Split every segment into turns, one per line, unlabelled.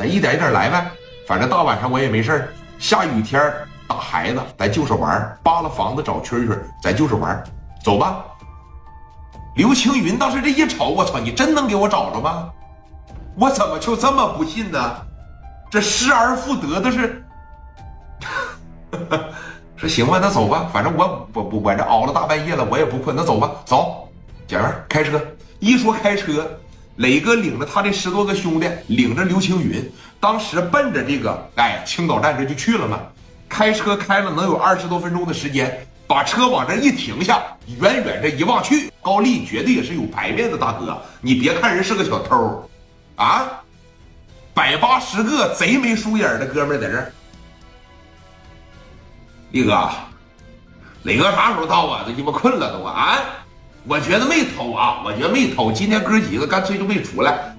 咱一点一点来呗。反正大晚上我也没事下雨天打孩子，咱就是玩扒拉房子找蛐蛐，咱就是玩走吧。刘青云当时这一瞅，我操，你真能给我找着吗？我怎么就这么不信呢？这失而复得的是，说行吧，那走吧，反正我我我我这熬了大半夜了，我也不困，那走吧，走，姐们开车。一说开车，磊哥领着他这十多个兄弟，领着刘青云，当时奔着这个哎青岛站这就去了嘛。开车开了能有二十多分钟的时间，把车往这一停下，远远这一望去，高丽绝对也是有牌面的大哥。你别看人是个小偷，啊，百八十个贼眉鼠眼的哥们在这儿。力哥，磊哥啥时候到啊？都鸡巴困了都啊！我觉得没偷啊，我觉得没偷。今天哥几个干脆就没出来。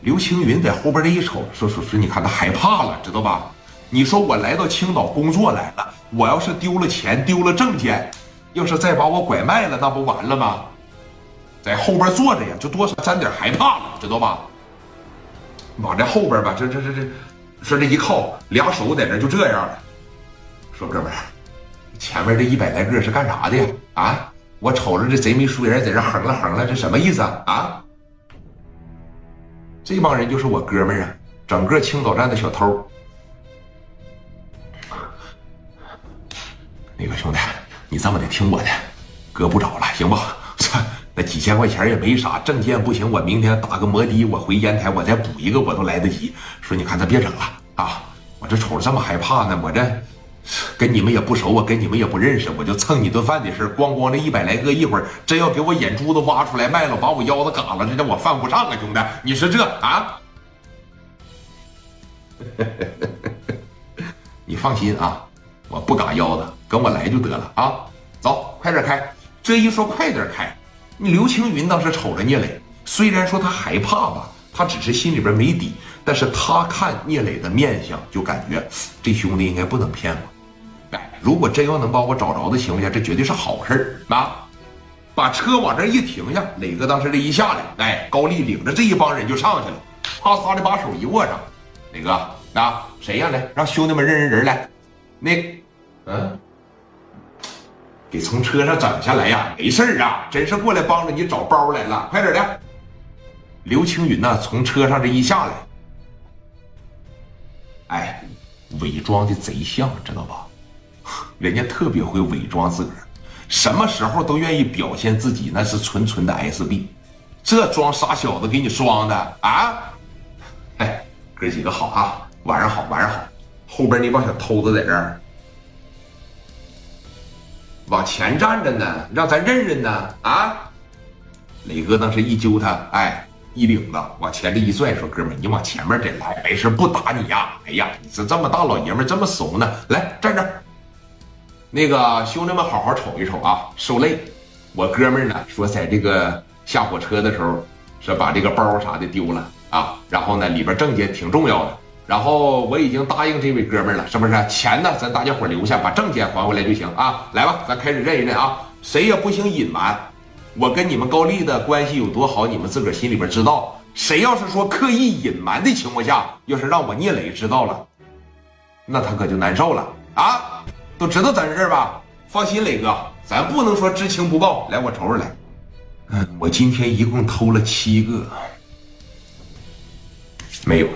刘青云在后边这一瞅，说说说，你看他害怕了，知道吧？你说我来到青岛工作来了，我要是丢了钱，丢了证件，要是再把我拐卖了，那不完了吗？在后边坐着呀，就多少沾点害怕了，知道吧？往这后边吧，这这这这，说这一靠，俩手在这就这样了。说哥们儿，前面这一百来个是干啥的呀？啊，我瞅着这贼眉鼠眼在这横了横了，这什么意思啊？啊？这帮人就是我哥们儿啊，整个青岛站的小偷。那个兄弟，你这么的听我的，哥不找了，行不？那几千块钱也没啥，证件不行，我明天打个摩的，我回烟台，我再补一个，我都来得及。说你看他别整了啊！我这瞅着这么害怕呢，我这跟你们也不熟，我跟你们也不认识，我就蹭你顿饭的事咣咣这一百来个，一会儿真要给我眼珠子挖出来卖了，把我腰子嘎了，这叫我犯不上啊，兄弟！你说这啊？你放心啊，我不嘎腰子，跟我来就得了啊！走，快点开！这一说快点开。你刘青云当时瞅着聂磊，虽然说他害怕吧，他只是心里边没底，但是他看聂磊的面相，就感觉这兄弟应该不能骗我。如果真要能把我找着的情况下，这绝对是好事儿啊！把车往这一停下，磊哥当时这一下来，哎，高丽领着这一帮人就上去了，啪嚓的把手一握上，磊哥啊，谁呀？来，让兄弟们认认人来。那，嗯。给从车上整下来呀！没事啊，真是过来帮着你找包来了，快点的。刘青云呢，从车上这一下来，哎，伪装的贼像，知道吧？人家特别会伪装自个儿，什么时候都愿意表现自己，那是纯纯的 SB。这装傻小子给你装的啊！哎，哥几个好啊，晚上好，晚上好。后边那帮小偷子在这儿。往前站着呢，让咱认认呢啊！磊哥当时一揪他，哎，一领子往前这一拽，说：“哥们，你往前面点来，没事不打你呀。”哎呀，你这这么大老爷们这么怂呢？来站这。那个兄弟们，好好瞅一瞅啊，受累。我哥们儿呢说，在这个下火车的时候，是把这个包啥的丢了啊，然后呢里边证件挺重要的。然后我已经答应这位哥们了，是不是？钱呢，咱大家伙留下，把证件还回来就行啊！来吧，咱开始认一认啊！谁也不行隐瞒，我跟你们高丽的关系有多好，你们自个儿心里边知道。谁要是说刻意隐瞒的情况下，要是让我聂磊知道了，那他可就难受了啊！都知道咱事儿吧？放心，磊哥，咱不能说知情不报。来，我瞅瞅来，嗯，我今天一共偷了七个，没有。